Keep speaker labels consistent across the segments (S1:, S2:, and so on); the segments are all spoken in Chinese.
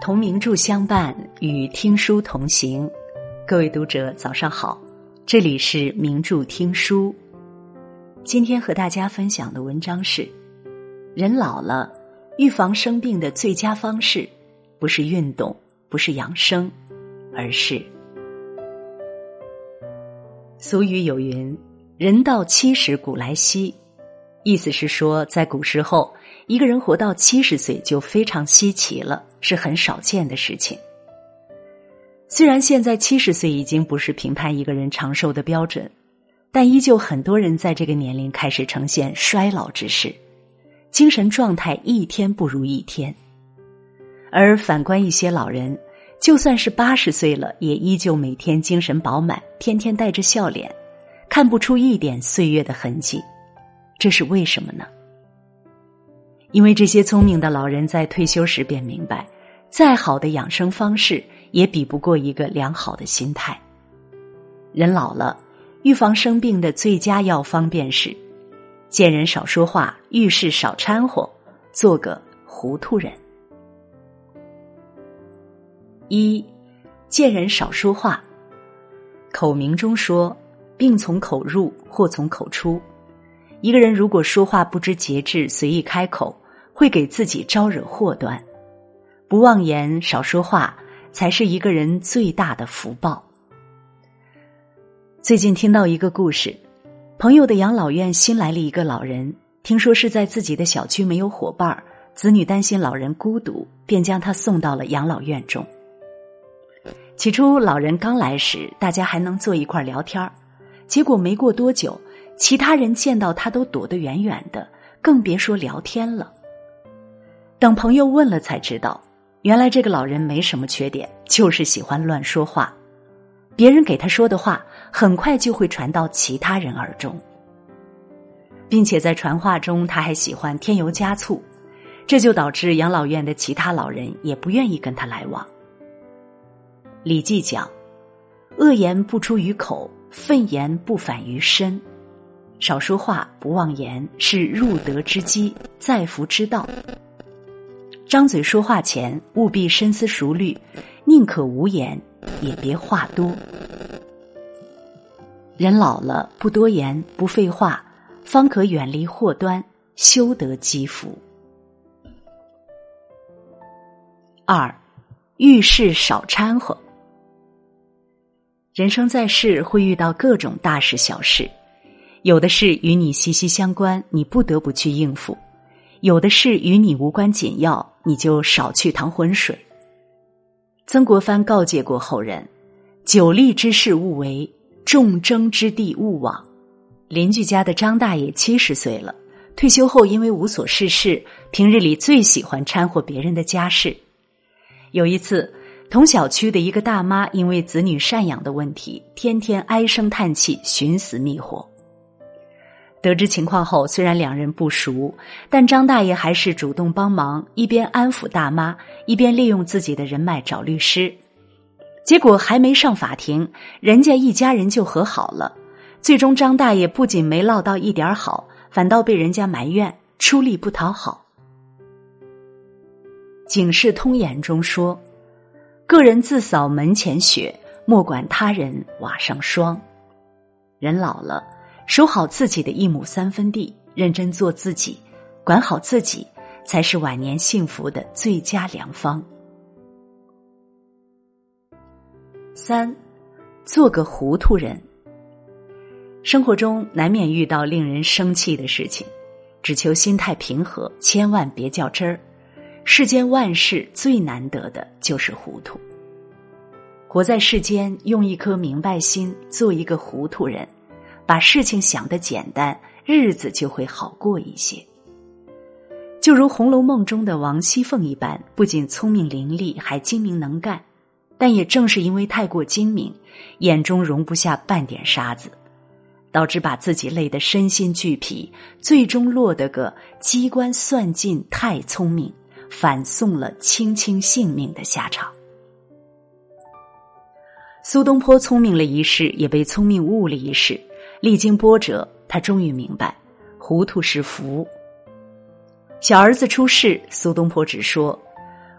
S1: 同名著相伴，与听书同行。各位读者，早上好，这里是名著听书。今天和大家分享的文章是：人老了，预防生病的最佳方式，不是运动，不是养生，而是……俗语有云：“人到七十古来稀”，意思是说，在古时候。一个人活到七十岁就非常稀奇了，是很少见的事情。虽然现在七十岁已经不是评判一个人长寿的标准，但依旧很多人在这个年龄开始呈现衰老之势，精神状态一天不如一天。而反观一些老人，就算是八十岁了，也依旧每天精神饱满，天天带着笑脸，看不出一点岁月的痕迹。这是为什么呢？因为这些聪明的老人在退休时便明白，再好的养生方式也比不过一个良好的心态。人老了，预防生病的最佳药方便是：见人少说话，遇事少掺和，做个糊涂人。一，见人少说话。口明中说：“病从口入，祸从口出。”一个人如果说话不知节制，随意开口。会给自己招惹祸端，不妄言少说话，才是一个人最大的福报。最近听到一个故事，朋友的养老院新来了一个老人，听说是在自己的小区没有伙伴儿子女担心老人孤独，便将他送到了养老院中。起初老人刚来时，大家还能坐一块聊天儿结果没过多久，其他人见到他都躲得远远的，更别说聊天了。等朋友问了，才知道，原来这个老人没什么缺点，就是喜欢乱说话。别人给他说的话，很快就会传到其他人耳中，并且在传话中，他还喜欢添油加醋，这就导致养老院的其他老人也不愿意跟他来往。《礼记》讲：“恶言不出于口，愤言不反于身。少说话，不妄言，是入德之基，在福之道。”张嘴说话前，务必深思熟虑，宁可无言，也别话多。人老了，不多言，不废话，方可远离祸端，修得积福。二，遇事少掺和。人生在世，会遇到各种大事小事，有的事与你息息相关，你不得不去应付。有的事与你无关紧要，你就少去趟浑水。曾国藩告诫过后人：“久立之事勿为，众争之地勿往。”邻居家的张大爷七十岁了，退休后因为无所事事，平日里最喜欢掺和别人的家事。有一次，同小区的一个大妈因为子女赡养的问题，天天唉声叹气，寻死觅活。得知情况后，虽然两人不熟，但张大爷还是主动帮忙，一边安抚大妈，一边利用自己的人脉找律师。结果还没上法庭，人家一家人就和好了。最终，张大爷不仅没落到一点好，反倒被人家埋怨出力不讨好。《警世通言》中说：“个人自扫门前雪，莫管他人瓦上霜。”人老了。守好自己的一亩三分地，认真做自己，管好自己，才是晚年幸福的最佳良方。三，做个糊涂人。生活中难免遇到令人生气的事情，只求心态平和，千万别较真儿。世间万事最难得的就是糊涂。活在世间，用一颗明白心，做一个糊涂人。把事情想得简单，日子就会好过一些。就如《红楼梦》中的王熙凤一般，不仅聪明伶俐，还精明能干。但也正是因为太过精明，眼中容不下半点沙子，导致把自己累得身心俱疲，最终落得个机关算尽太聪明，反送了卿卿性命的下场。苏东坡聪明了一世，也被聪明误了一世。历经波折，他终于明白，糊涂是福。小儿子出事，苏东坡只说：“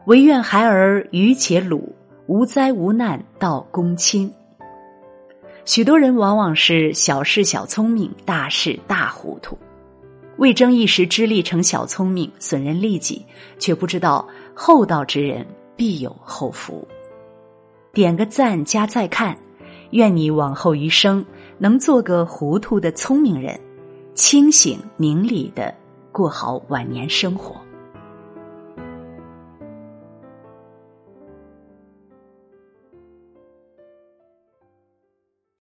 S1: 唯愿孩儿愚且鲁，无灾无难到公卿。许多人往往是小事小聪明，大事大糊涂，为争一时之利成小聪明，损人利己，却不知道厚道之人必有后福。点个赞加再看，愿你往后余生能做个糊涂的聪明人，清醒明理的过好晚年生活。